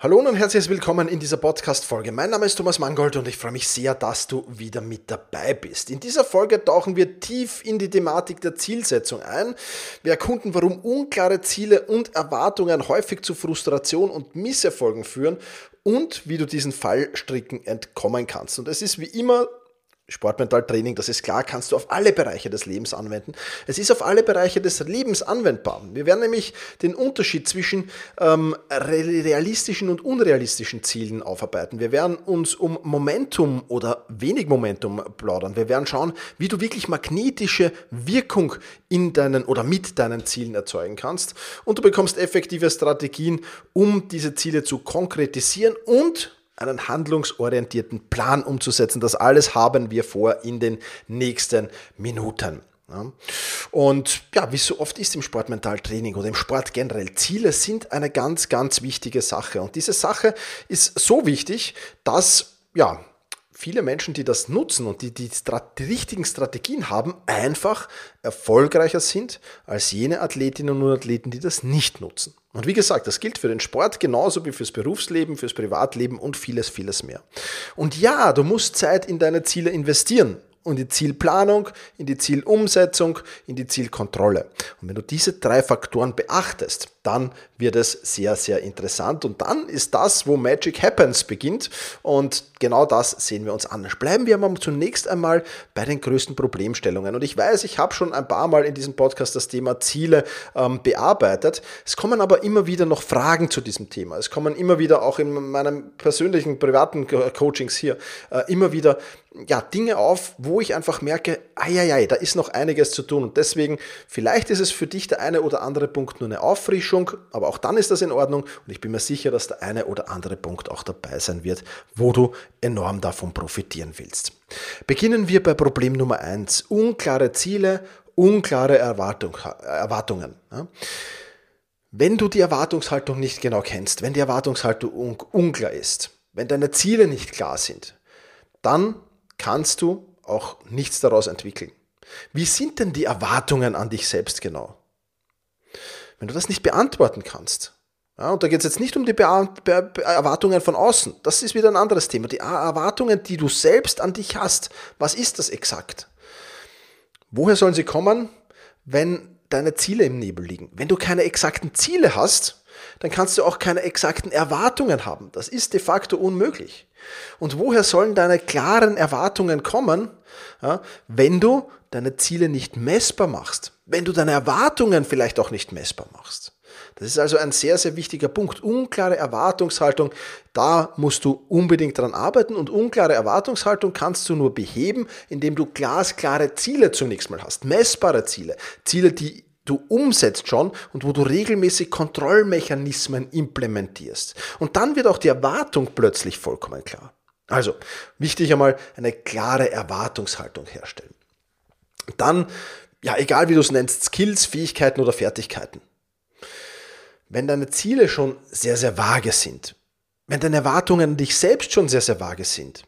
Hallo und herzlich willkommen in dieser Podcast-Folge. Mein Name ist Thomas Mangold und ich freue mich sehr, dass du wieder mit dabei bist. In dieser Folge tauchen wir tief in die Thematik der Zielsetzung ein. Wir erkunden, warum unklare Ziele und Erwartungen häufig zu Frustration und Misserfolgen führen und wie du diesen Fallstricken entkommen kannst. Und es ist wie immer Sportmentaltraining, das ist klar, kannst du auf alle Bereiche des Lebens anwenden. Es ist auf alle Bereiche des Lebens anwendbar. Wir werden nämlich den Unterschied zwischen ähm, realistischen und unrealistischen Zielen aufarbeiten. Wir werden uns um Momentum oder wenig Momentum plaudern. Wir werden schauen, wie du wirklich magnetische Wirkung in deinen oder mit deinen Zielen erzeugen kannst. Und du bekommst effektive Strategien, um diese Ziele zu konkretisieren und einen handlungsorientierten Plan umzusetzen. Das alles haben wir vor in den nächsten Minuten. Und ja, wie so oft ist im Sportmentaltraining oder im Sport generell, Ziele sind eine ganz, ganz wichtige Sache. Und diese Sache ist so wichtig, dass ja, viele Menschen, die das nutzen und die die, die richtigen Strategien haben, einfach erfolgreicher sind als jene Athletinnen und Athleten, die das nicht nutzen. Und wie gesagt, das gilt für den Sport genauso wie fürs Berufsleben, fürs Privatleben und vieles, vieles mehr. Und ja, du musst Zeit in deine Ziele investieren in die Zielplanung, in die Zielumsetzung, in die Zielkontrolle. Und wenn du diese drei Faktoren beachtest, dann wird es sehr, sehr interessant. Und dann ist das, wo Magic Happens beginnt. Und genau das sehen wir uns an. Bleiben wir aber zunächst einmal bei den größten Problemstellungen. Und ich weiß, ich habe schon ein paar Mal in diesem Podcast das Thema Ziele ähm, bearbeitet. Es kommen aber immer wieder noch Fragen zu diesem Thema. Es kommen immer wieder auch in meinen persönlichen privaten Coachings hier äh, immer wieder ja, Dinge auf, wo ich einfach merke, ai, da ist noch einiges zu tun. Und deswegen, vielleicht ist es für dich der eine oder andere Punkt nur eine Auffrischung, aber auch dann ist das in Ordnung. Und ich bin mir sicher, dass der eine oder andere Punkt auch dabei sein wird, wo du enorm davon profitieren willst. Beginnen wir bei Problem Nummer eins: Unklare Ziele, unklare Erwartung, Erwartungen. Wenn du die Erwartungshaltung nicht genau kennst, wenn die Erwartungshaltung unklar ist, wenn deine Ziele nicht klar sind, dann kannst du auch nichts daraus entwickeln. Wie sind denn die Erwartungen an dich selbst genau? Wenn du das nicht beantworten kannst, ja, und da geht es jetzt nicht um die Be Be Be Erwartungen von außen, das ist wieder ein anderes Thema. Die Erwartungen, die du selbst an dich hast, was ist das exakt? Woher sollen sie kommen, wenn deine Ziele im Nebel liegen? Wenn du keine exakten Ziele hast, dann kannst du auch keine exakten Erwartungen haben. Das ist de facto unmöglich. Und woher sollen deine klaren Erwartungen kommen, ja, wenn du deine Ziele nicht messbar machst? Wenn du deine Erwartungen vielleicht auch nicht messbar machst? Das ist also ein sehr, sehr wichtiger Punkt. Unklare Erwartungshaltung, da musst du unbedingt dran arbeiten und unklare Erwartungshaltung kannst du nur beheben, indem du glasklare Ziele zunächst mal hast, messbare Ziele, Ziele, die du umsetzt schon und wo du regelmäßig Kontrollmechanismen implementierst. Und dann wird auch die Erwartung plötzlich vollkommen klar. Also, wichtig einmal eine klare Erwartungshaltung herstellen. Dann, ja, egal wie du es nennst, Skills, Fähigkeiten oder Fertigkeiten. Wenn deine Ziele schon sehr, sehr vage sind, wenn deine Erwartungen an dich selbst schon sehr, sehr vage sind,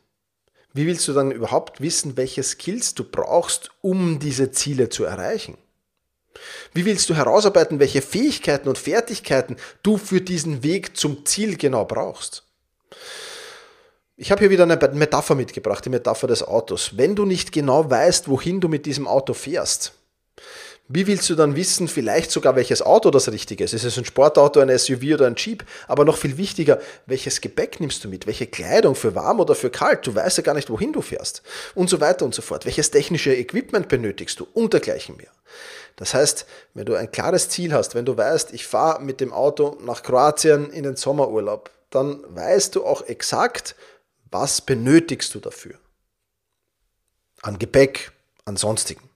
wie willst du dann überhaupt wissen, welche Skills du brauchst, um diese Ziele zu erreichen? Wie willst du herausarbeiten, welche Fähigkeiten und Fertigkeiten du für diesen Weg zum Ziel genau brauchst? Ich habe hier wieder eine Metapher mitgebracht, die Metapher des Autos. Wenn du nicht genau weißt, wohin du mit diesem Auto fährst, wie willst du dann wissen, vielleicht sogar welches Auto das richtige ist? Ist es ein Sportauto, ein SUV oder ein Jeep? Aber noch viel wichtiger, welches Gepäck nimmst du mit? Welche Kleidung für warm oder für kalt? Du weißt ja gar nicht, wohin du fährst. Und so weiter und so fort. Welches technische Equipment benötigst du? Und dergleichen mehr. Das heißt, wenn du ein klares Ziel hast, wenn du weißt, ich fahre mit dem Auto nach Kroatien in den Sommerurlaub, dann weißt du auch exakt, was benötigst du dafür. An Gepäck, an sonstigen.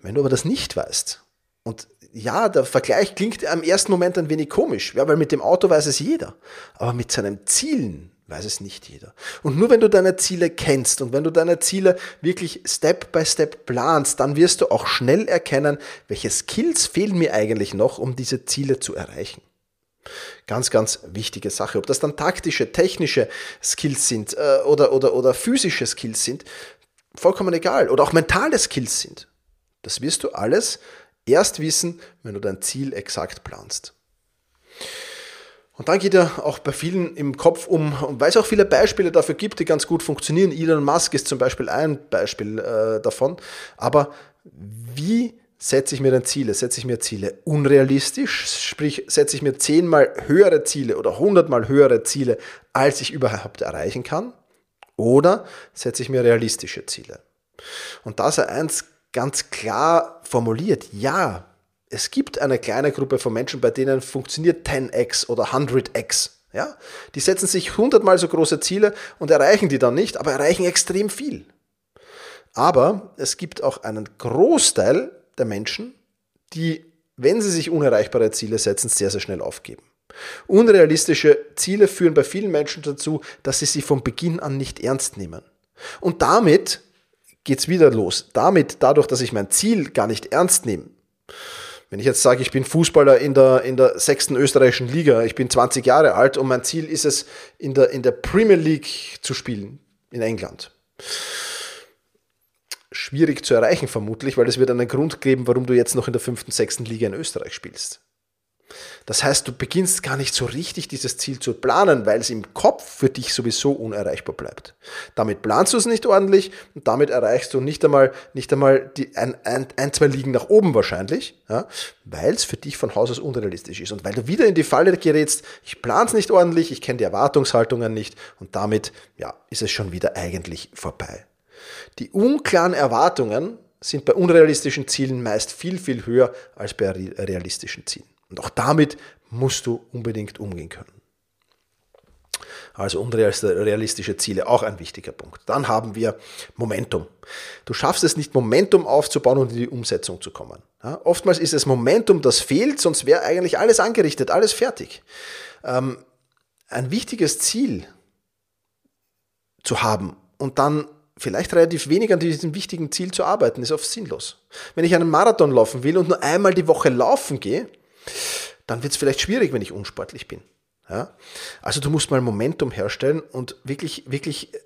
Wenn du aber das nicht weißt, und ja, der Vergleich klingt am ersten Moment ein wenig komisch, ja, weil mit dem Auto weiß es jeder, aber mit seinen Zielen weiß es nicht jeder. Und nur wenn du deine Ziele kennst und wenn du deine Ziele wirklich Step by Step planst, dann wirst du auch schnell erkennen, welche Skills fehlen mir eigentlich noch, um diese Ziele zu erreichen. Ganz, ganz wichtige Sache. Ob das dann taktische, technische Skills sind äh, oder, oder, oder physische Skills sind, vollkommen egal. Oder auch mentale Skills sind. Das wirst du alles erst wissen, wenn du dein Ziel exakt planst. Und dann geht ja auch bei vielen im Kopf um, und weil es auch viele Beispiele dafür gibt, die ganz gut funktionieren. Elon Musk ist zum Beispiel ein Beispiel äh, davon. Aber wie setze ich mir dann Ziele? Setze ich mir Ziele unrealistisch? Sprich, setze ich mir zehnmal höhere Ziele oder hundertmal höhere Ziele, als ich überhaupt erreichen kann? Oder setze ich mir realistische Ziele? Und da sei eins ganz klar formuliert. Ja, es gibt eine kleine Gruppe von Menschen, bei denen funktioniert 10x oder 100x. Ja? Die setzen sich hundertmal so große Ziele und erreichen die dann nicht, aber erreichen extrem viel. Aber es gibt auch einen Großteil der Menschen, die, wenn sie sich unerreichbare Ziele setzen, sehr, sehr schnell aufgeben. Unrealistische Ziele führen bei vielen Menschen dazu, dass sie sie von Beginn an nicht ernst nehmen. Und damit geht's wieder los. Damit, dadurch, dass ich mein Ziel gar nicht ernst nehme, wenn ich jetzt sage, ich bin Fußballer in der, in der sechsten österreichischen Liga, ich bin 20 Jahre alt und mein Ziel ist es, in der, in der Premier League zu spielen, in England. Schwierig zu erreichen vermutlich, weil es wird einen Grund geben, warum du jetzt noch in der fünften, sechsten Liga in Österreich spielst. Das heißt, du beginnst gar nicht so richtig dieses Ziel zu planen, weil es im Kopf für dich sowieso unerreichbar bleibt. Damit planst du es nicht ordentlich und damit erreichst du nicht einmal, nicht einmal die ein, ein, ein zwei Liegen nach oben wahrscheinlich, ja, weil es für dich von Haus aus unrealistisch ist und weil du wieder in die Falle gerätst, ich plane es nicht ordentlich, ich kenne die Erwartungshaltungen nicht und damit ja, ist es schon wieder eigentlich vorbei. Die unklaren Erwartungen sind bei unrealistischen Zielen meist viel, viel höher als bei realistischen Zielen. Und auch damit musst du unbedingt umgehen können. Also unrealistische Ziele, auch ein wichtiger Punkt. Dann haben wir Momentum. Du schaffst es nicht, Momentum aufzubauen und in die Umsetzung zu kommen. Ja, oftmals ist es Momentum, das fehlt, sonst wäre eigentlich alles angerichtet, alles fertig. Ähm, ein wichtiges Ziel zu haben und dann vielleicht relativ wenig an diesem wichtigen Ziel zu arbeiten, ist oft sinnlos. Wenn ich einen Marathon laufen will und nur einmal die Woche laufen gehe, dann wird es vielleicht schwierig, wenn ich unsportlich bin. Ja? Also du musst mal Momentum herstellen und wirklich, wirklich äh,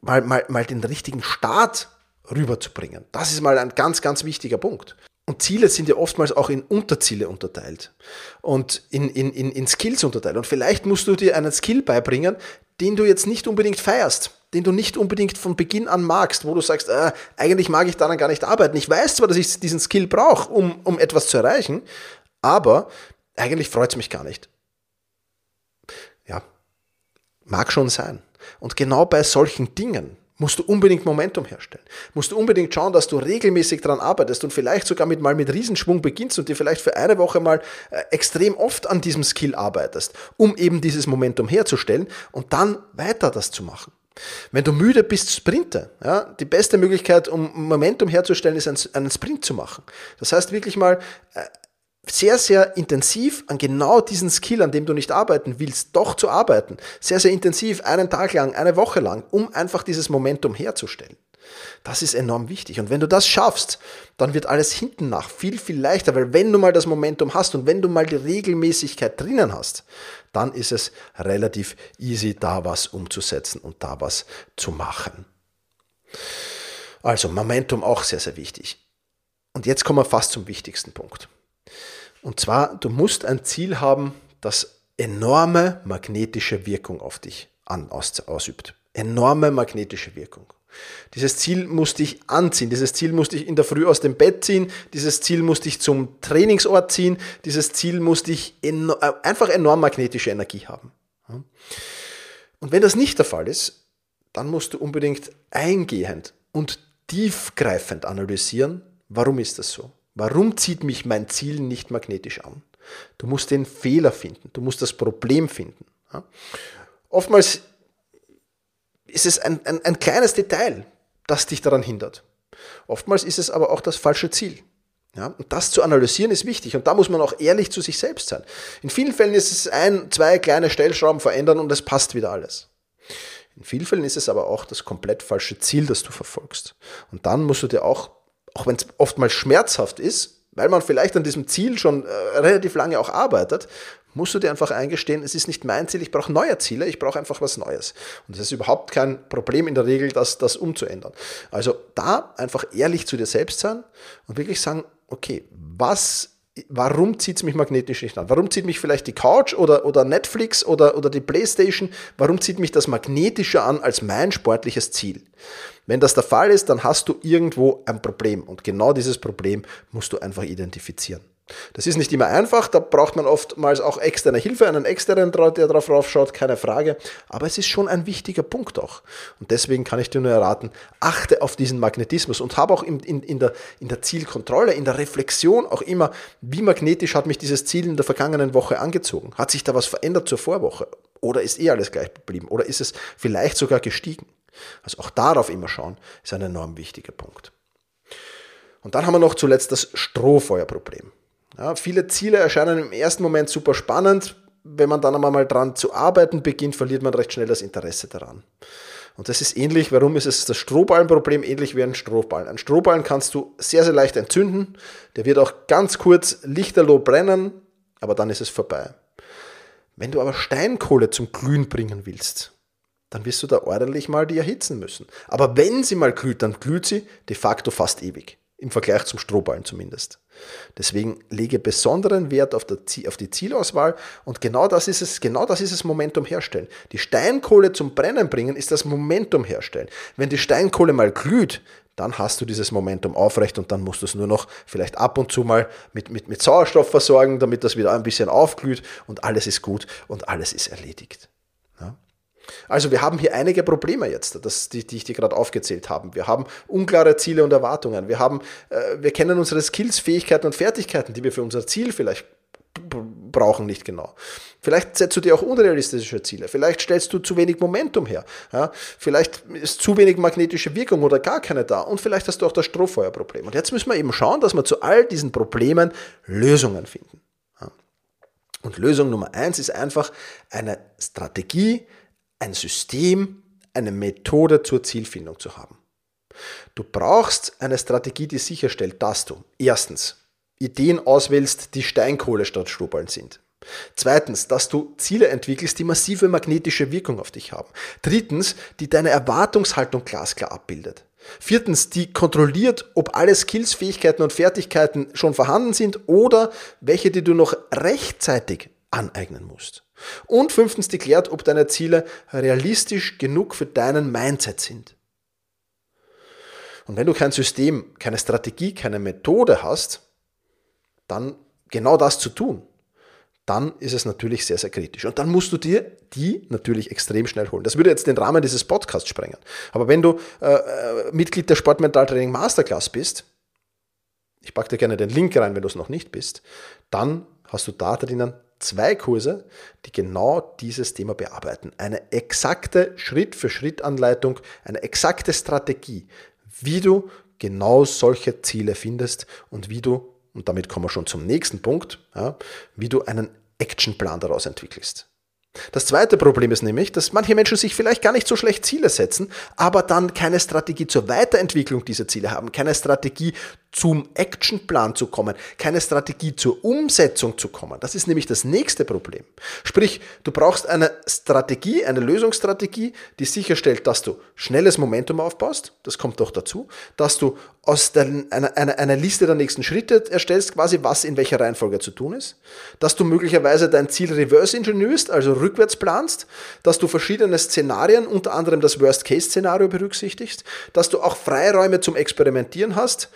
mal, mal, mal den richtigen Start rüberzubringen. Das ist mal ein ganz, ganz wichtiger Punkt. Und Ziele sind ja oftmals auch in Unterziele unterteilt und in, in, in, in Skills unterteilt. Und vielleicht musst du dir einen Skill beibringen, den du jetzt nicht unbedingt feierst, den du nicht unbedingt von Beginn an magst, wo du sagst, äh, eigentlich mag ich daran gar nicht arbeiten. Ich weiß zwar, dass ich diesen Skill brauche, um, um etwas zu erreichen, aber eigentlich freut es mich gar nicht. Ja, mag schon sein. Und genau bei solchen Dingen musst du unbedingt Momentum herstellen. Musst du unbedingt schauen, dass du regelmäßig daran arbeitest und vielleicht sogar mit mal mit Riesenschwung beginnst und dir vielleicht für eine Woche mal äh, extrem oft an diesem Skill arbeitest, um eben dieses Momentum herzustellen und dann weiter das zu machen. Wenn du müde bist, sprinte. Ja, die beste Möglichkeit, um Momentum herzustellen, ist einen Sprint zu machen. Das heißt wirklich mal äh, sehr, sehr intensiv an genau diesen Skill, an dem du nicht arbeiten willst, doch zu arbeiten. Sehr, sehr intensiv, einen Tag lang, eine Woche lang, um einfach dieses Momentum herzustellen. Das ist enorm wichtig. Und wenn du das schaffst, dann wird alles hinten nach viel, viel leichter, weil wenn du mal das Momentum hast und wenn du mal die Regelmäßigkeit drinnen hast, dann ist es relativ easy, da was umzusetzen und da was zu machen. Also Momentum auch sehr, sehr wichtig. Und jetzt kommen wir fast zum wichtigsten Punkt. Und zwar, du musst ein Ziel haben, das enorme magnetische Wirkung auf dich an, aus, ausübt. Enorme magnetische Wirkung. Dieses Ziel muss dich anziehen, dieses Ziel muss dich in der Früh aus dem Bett ziehen, dieses Ziel muss dich zum Trainingsort ziehen, dieses Ziel muss dich eno äh, einfach enorm magnetische Energie haben. Und wenn das nicht der Fall ist, dann musst du unbedingt eingehend und tiefgreifend analysieren, warum ist das so? Warum zieht mich mein Ziel nicht magnetisch an? Du musst den Fehler finden, du musst das Problem finden. Oftmals ist es ein, ein, ein kleines Detail, das dich daran hindert. Oftmals ist es aber auch das falsche Ziel. Ja, und das zu analysieren ist wichtig und da muss man auch ehrlich zu sich selbst sein. In vielen Fällen ist es ein, zwei kleine Stellschrauben verändern und es passt wieder alles. In vielen Fällen ist es aber auch das komplett falsche Ziel, das du verfolgst. Und dann musst du dir auch, auch wenn es oftmals schmerzhaft ist, weil man vielleicht an diesem Ziel schon äh, relativ lange auch arbeitet, musst du dir einfach eingestehen, es ist nicht mein Ziel, ich brauche neue Ziele, ich brauche einfach was Neues. Und es ist überhaupt kein Problem in der Regel, das, das umzuändern. Also da einfach ehrlich zu dir selbst sein und wirklich sagen, okay, was warum zieht es mich magnetisch nicht an? Warum zieht mich vielleicht die Couch oder, oder Netflix oder, oder die Playstation? Warum zieht mich das Magnetische an als mein sportliches Ziel? Wenn das der Fall ist, dann hast du irgendwo ein Problem und genau dieses Problem musst du einfach identifizieren. Das ist nicht immer einfach, da braucht man oftmals auch externe Hilfe, einen externen, der darauf raufschaut, keine Frage. Aber es ist schon ein wichtiger Punkt auch. Und deswegen kann ich dir nur erraten, achte auf diesen Magnetismus und habe auch in, in, in, der, in der Zielkontrolle, in der Reflexion auch immer, wie magnetisch hat mich dieses Ziel in der vergangenen Woche angezogen? Hat sich da was verändert zur Vorwoche? Oder ist eh alles gleich geblieben? Oder ist es vielleicht sogar gestiegen? Also auch darauf immer schauen, ist ein enorm wichtiger Punkt. Und dann haben wir noch zuletzt das Strohfeuerproblem. Ja, viele Ziele erscheinen im ersten Moment super spannend. Wenn man dann einmal mal dran zu arbeiten beginnt, verliert man recht schnell das Interesse daran. Und das ist ähnlich, warum ist es das Strohballenproblem ähnlich wie ein Strohballen. Ein Strohballen kannst du sehr, sehr leicht entzünden. Der wird auch ganz kurz lichterloh brennen, aber dann ist es vorbei. Wenn du aber Steinkohle zum Glühen bringen willst, dann wirst du da ordentlich mal die erhitzen müssen. Aber wenn sie mal glüht, dann glüht sie de facto fast ewig. Im Vergleich zum Strohballen zumindest. Deswegen lege besonderen Wert auf, auf, die Zielauswahl und genau das ist es, genau das ist es Momentum herstellen. Die Steinkohle zum Brennen bringen ist das Momentum herstellen. Wenn die Steinkohle mal glüht, dann hast du dieses Momentum aufrecht und dann musst du es nur noch vielleicht ab und zu mal mit, mit, mit Sauerstoff versorgen, damit das wieder ein bisschen aufglüht und alles ist gut und alles ist erledigt. Also wir haben hier einige Probleme jetzt, das, die, die ich dir gerade aufgezählt habe. Wir haben unklare Ziele und Erwartungen. Wir, haben, äh, wir kennen unsere Skills, Fähigkeiten und Fertigkeiten, die wir für unser Ziel vielleicht brauchen nicht genau. Vielleicht setzt du dir auch unrealistische Ziele. Vielleicht stellst du zu wenig Momentum her. Ja? Vielleicht ist zu wenig magnetische Wirkung oder gar keine da. Und vielleicht hast du auch das Strohfeuerproblem. Und jetzt müssen wir eben schauen, dass wir zu all diesen Problemen Lösungen finden. Ja? Und Lösung Nummer eins ist einfach eine Strategie, ein System, eine Methode zur Zielfindung zu haben. Du brauchst eine Strategie, die sicherstellt, dass du erstens Ideen auswählst, die Steinkohle statt Strohballen sind. Zweitens, dass du Ziele entwickelst, die massive magnetische Wirkung auf dich haben. Drittens, die deine Erwartungshaltung glasklar abbildet. Viertens, die kontrolliert, ob alle Skills, Fähigkeiten und Fertigkeiten schon vorhanden sind oder welche, die du noch rechtzeitig aneignen musst. Und fünftens, die klärt, ob deine Ziele realistisch genug für deinen Mindset sind. Und wenn du kein System, keine Strategie, keine Methode hast, dann genau das zu tun, dann ist es natürlich sehr, sehr kritisch. Und dann musst du dir die natürlich extrem schnell holen. Das würde jetzt den Rahmen dieses Podcasts sprengen. Aber wenn du äh, äh Mitglied der Sportmentaltraining Masterclass bist, ich packe dir gerne den Link rein, wenn du es noch nicht bist, dann hast du da drinnen zwei Kurse, die genau dieses Thema bearbeiten. Eine exakte Schritt-für-Schritt-Anleitung, eine exakte Strategie, wie du genau solche Ziele findest und wie du, und damit kommen wir schon zum nächsten Punkt, ja, wie du einen Actionplan daraus entwickelst. Das zweite Problem ist nämlich, dass manche Menschen sich vielleicht gar nicht so schlecht Ziele setzen, aber dann keine Strategie zur Weiterentwicklung dieser Ziele haben, keine Strategie zum Actionplan zu kommen, keine Strategie zur Umsetzung zu kommen. Das ist nämlich das nächste Problem. Sprich, du brauchst eine Strategie, eine Lösungsstrategie, die sicherstellt, dass du schnelles Momentum aufbaust, das kommt doch dazu, dass du aus der, einer, einer, einer Liste der nächsten Schritte erstellst, quasi was in welcher Reihenfolge zu tun ist, dass du möglicherweise dein Ziel reverse engineerst, also rückwärts planst, dass du verschiedene Szenarien, unter anderem das Worst-Case-Szenario berücksichtigst, dass du auch Freiräume zum Experimentieren hast.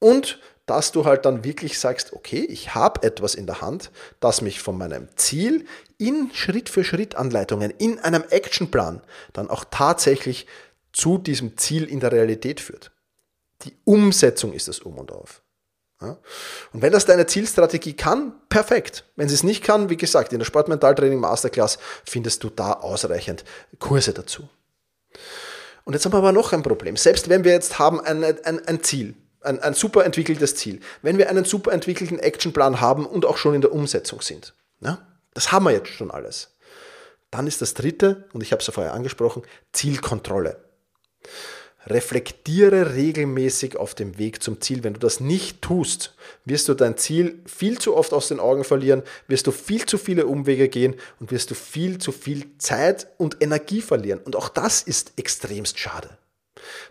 Und dass du halt dann wirklich sagst, okay, ich habe etwas in der Hand, das mich von meinem Ziel in Schritt-für-Schritt-Anleitungen, in einem Actionplan dann auch tatsächlich zu diesem Ziel in der Realität führt. Die Umsetzung ist das Um und Auf. Ja? Und wenn das deine Zielstrategie kann, perfekt. Wenn sie es nicht kann, wie gesagt, in der Sportmentaltraining Masterclass findest du da ausreichend Kurse dazu. Und jetzt haben wir aber noch ein Problem. Selbst wenn wir jetzt haben ein, ein, ein Ziel, ein, ein super entwickeltes Ziel, wenn wir einen super entwickelten Actionplan haben und auch schon in der Umsetzung sind, ja, das haben wir jetzt schon alles, dann ist das dritte, und ich habe es ja vorher angesprochen, Zielkontrolle. Reflektiere regelmäßig auf dem Weg zum Ziel. Wenn du das nicht tust, wirst du dein Ziel viel zu oft aus den Augen verlieren, wirst du viel zu viele Umwege gehen und wirst du viel zu viel Zeit und Energie verlieren. Und auch das ist extremst schade.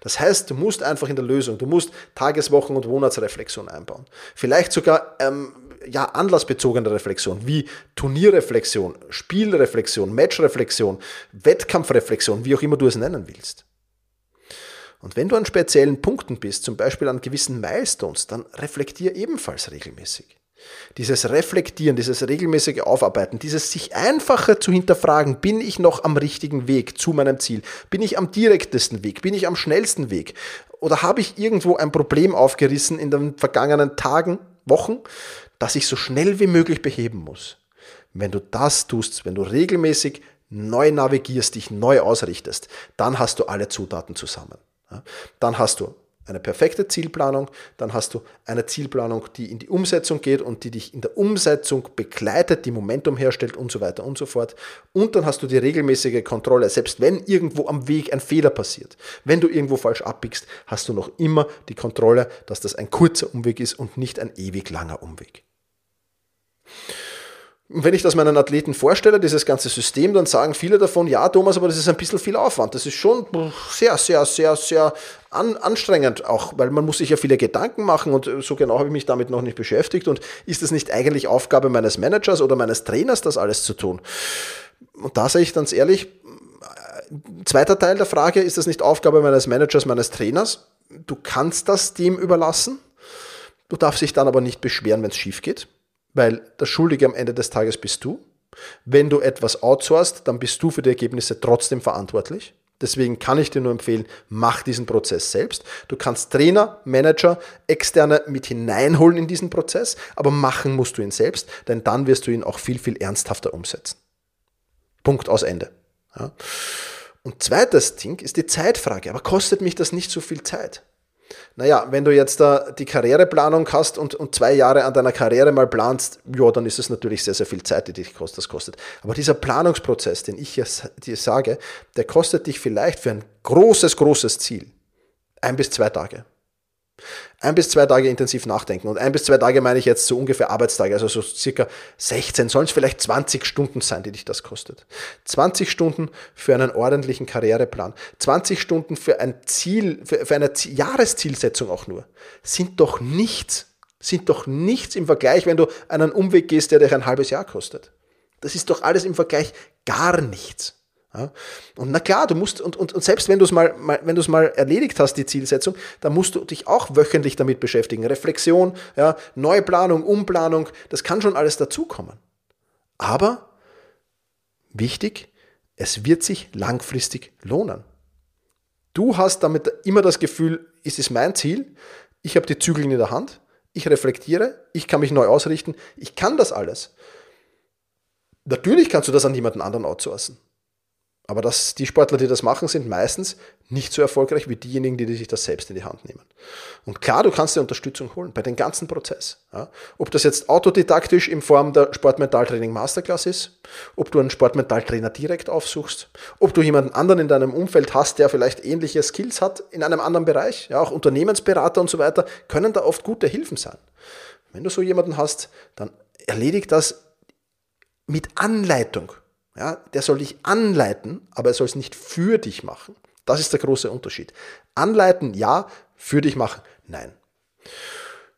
Das heißt, du musst einfach in der Lösung, du musst Tageswochen- und Monatsreflexion einbauen. Vielleicht sogar ähm, ja, anlassbezogene Reflexion, wie Turnierreflexion, Spielreflexion, Matchreflexion, Wettkampfreflexion, wie auch immer du es nennen willst. Und wenn du an speziellen Punkten bist, zum Beispiel an gewissen Milestones, dann reflektier ebenfalls regelmäßig. Dieses Reflektieren, dieses regelmäßige Aufarbeiten, dieses sich einfacher zu hinterfragen, bin ich noch am richtigen Weg zu meinem Ziel? Bin ich am direktesten Weg? Bin ich am schnellsten Weg? Oder habe ich irgendwo ein Problem aufgerissen in den vergangenen Tagen, Wochen, das ich so schnell wie möglich beheben muss? Wenn du das tust, wenn du regelmäßig neu navigierst, dich neu ausrichtest, dann hast du alle Zutaten zusammen. Dann hast du eine perfekte Zielplanung, dann hast du eine Zielplanung, die in die Umsetzung geht und die dich in der Umsetzung begleitet, die Momentum herstellt und so weiter und so fort. Und dann hast du die regelmäßige Kontrolle, selbst wenn irgendwo am Weg ein Fehler passiert. Wenn du irgendwo falsch abbiegst, hast du noch immer die Kontrolle, dass das ein kurzer Umweg ist und nicht ein ewig langer Umweg. Und wenn ich das meinen Athleten vorstelle, dieses ganze System, dann sagen viele davon, ja Thomas, aber das ist ein bisschen viel Aufwand. Das ist schon sehr, sehr, sehr, sehr an, anstrengend, auch weil man muss sich ja viele Gedanken machen und so genau habe ich mich damit noch nicht beschäftigt. Und ist es nicht eigentlich Aufgabe meines Managers oder meines Trainers, das alles zu tun? Und da sage ich ganz ehrlich, zweiter Teil der Frage, ist das nicht Aufgabe meines Managers, meines Trainers? Du kannst das dem überlassen. Du darfst dich dann aber nicht beschweren, wenn es schief geht weil der Schuldige am Ende des Tages bist du. Wenn du etwas outsourcest, dann bist du für die Ergebnisse trotzdem verantwortlich. Deswegen kann ich dir nur empfehlen, mach diesen Prozess selbst. Du kannst Trainer, Manager, Externe mit hineinholen in diesen Prozess, aber machen musst du ihn selbst, denn dann wirst du ihn auch viel, viel ernsthafter umsetzen. Punkt aus Ende. Ja. Und zweites Ding ist die Zeitfrage. Aber kostet mich das nicht so viel Zeit? Naja, wenn du jetzt da die Karriereplanung hast und, und zwei Jahre an deiner Karriere mal planst, ja, dann ist es natürlich sehr, sehr viel Zeit, die dich das kostet. Aber dieser Planungsprozess, den ich dir sage, der kostet dich vielleicht für ein großes, großes Ziel ein bis zwei Tage. Ein bis zwei Tage intensiv nachdenken. Und ein bis zwei Tage meine ich jetzt so ungefähr Arbeitstage, also so circa 16, sollen es vielleicht 20 Stunden sein, die dich das kostet. 20 Stunden für einen ordentlichen Karriereplan. 20 Stunden für ein Ziel, für, für eine Jahreszielsetzung auch nur. Sind doch nichts. Sind doch nichts im Vergleich, wenn du einen Umweg gehst, der dich ein halbes Jahr kostet. Das ist doch alles im Vergleich gar nichts. Ja? Und na klar, du musst, und, und, und selbst wenn du es mal, mal, wenn du es mal erledigt hast, die Zielsetzung, dann musst du dich auch wöchentlich damit beschäftigen. Reflexion, ja, Neuplanung, Umplanung, das kann schon alles dazukommen. Aber wichtig, es wird sich langfristig lohnen. Du hast damit immer das Gefühl, ist es mein Ziel, ich habe die Zügel in der Hand, ich reflektiere, ich kann mich neu ausrichten, ich kann das alles. Natürlich kannst du das an jemanden anderen outsourcen. Aber das, die Sportler, die das machen, sind meistens nicht so erfolgreich wie diejenigen, die sich das selbst in die Hand nehmen. Und klar, du kannst dir Unterstützung holen bei dem ganzen Prozess. Ja. Ob das jetzt autodidaktisch in Form der Sportmentaltraining Masterclass ist, ob du einen Sportmentaltrainer direkt aufsuchst, ob du jemanden anderen in deinem Umfeld hast, der vielleicht ähnliche Skills hat in einem anderen Bereich, ja, auch Unternehmensberater und so weiter, können da oft gute Hilfen sein. Wenn du so jemanden hast, dann erledigt das mit Anleitung ja, der soll dich anleiten, aber er soll es nicht für dich machen. Das ist der große Unterschied. Anleiten, ja, für dich machen, nein.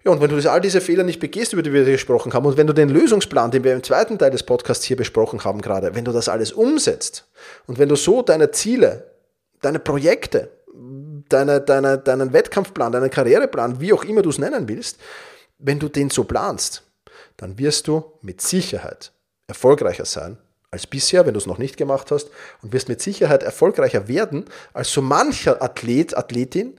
Ja, und wenn du all diese Fehler nicht begehst, über die wir gesprochen haben, und wenn du den Lösungsplan, den wir im zweiten Teil des Podcasts hier besprochen haben gerade, wenn du das alles umsetzt und wenn du so deine Ziele, deine Projekte, deine, deine, deinen Wettkampfplan, deinen Karriereplan, wie auch immer du es nennen willst, wenn du den so planst, dann wirst du mit Sicherheit erfolgreicher sein als bisher, wenn du es noch nicht gemacht hast, und wirst mit Sicherheit erfolgreicher werden als so mancher Athlet, Athletin,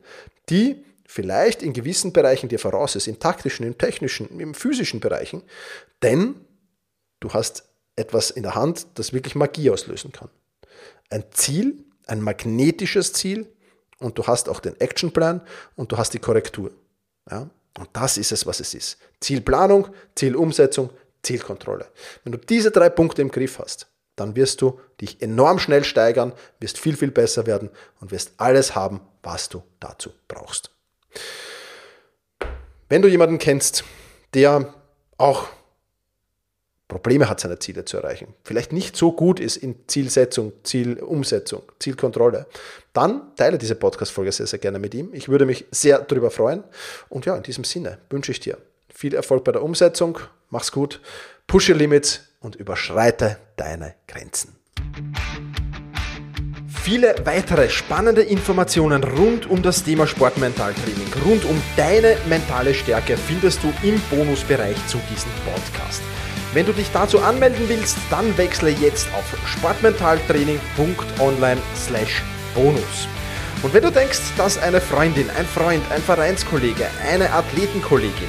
die vielleicht in gewissen Bereichen dir voraus ist, in taktischen, im technischen, im physischen Bereichen, denn du hast etwas in der Hand, das wirklich Magie auslösen kann. Ein Ziel, ein magnetisches Ziel und du hast auch den Actionplan und du hast die Korrektur. Ja? Und das ist es, was es ist. Zielplanung, Zielumsetzung, Zielkontrolle. Wenn du diese drei Punkte im Griff hast, dann wirst du dich enorm schnell steigern, wirst viel, viel besser werden und wirst alles haben, was du dazu brauchst. Wenn du jemanden kennst, der auch Probleme hat, seine Ziele zu erreichen, vielleicht nicht so gut ist in Zielsetzung, Zielumsetzung, Zielkontrolle, dann teile diese Podcast-Folge sehr, sehr gerne mit ihm. Ich würde mich sehr darüber freuen. Und ja, in diesem Sinne wünsche ich dir viel Erfolg bei der Umsetzung. Mach's gut, push your limits und überschreite deine Grenzen. Viele weitere spannende Informationen rund um das Thema Sportmentaltraining, rund um deine mentale Stärke findest du im Bonusbereich zu diesem Podcast. Wenn du dich dazu anmelden willst, dann wechsle jetzt auf sportmentaltraining.online/bonus. Und wenn du denkst, dass eine Freundin, ein Freund, ein Vereinskollege, eine Athletenkollegin